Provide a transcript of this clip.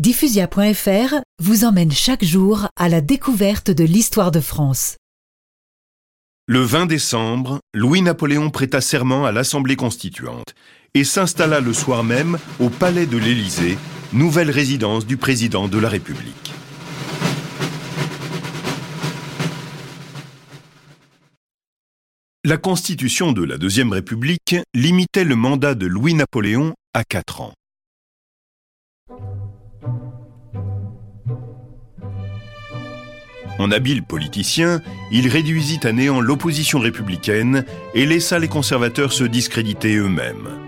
Diffusia.fr vous emmène chaque jour à la découverte de l'histoire de France. Le 20 décembre, Louis-Napoléon prêta serment à l'Assemblée constituante et s'installa le soir même au Palais de l'Élysée, nouvelle résidence du président de la République. La constitution de la Deuxième République limitait le mandat de Louis-Napoléon à 4 ans. En habile politicien, il réduisit à néant l'opposition républicaine et laissa les conservateurs se discréditer eux-mêmes.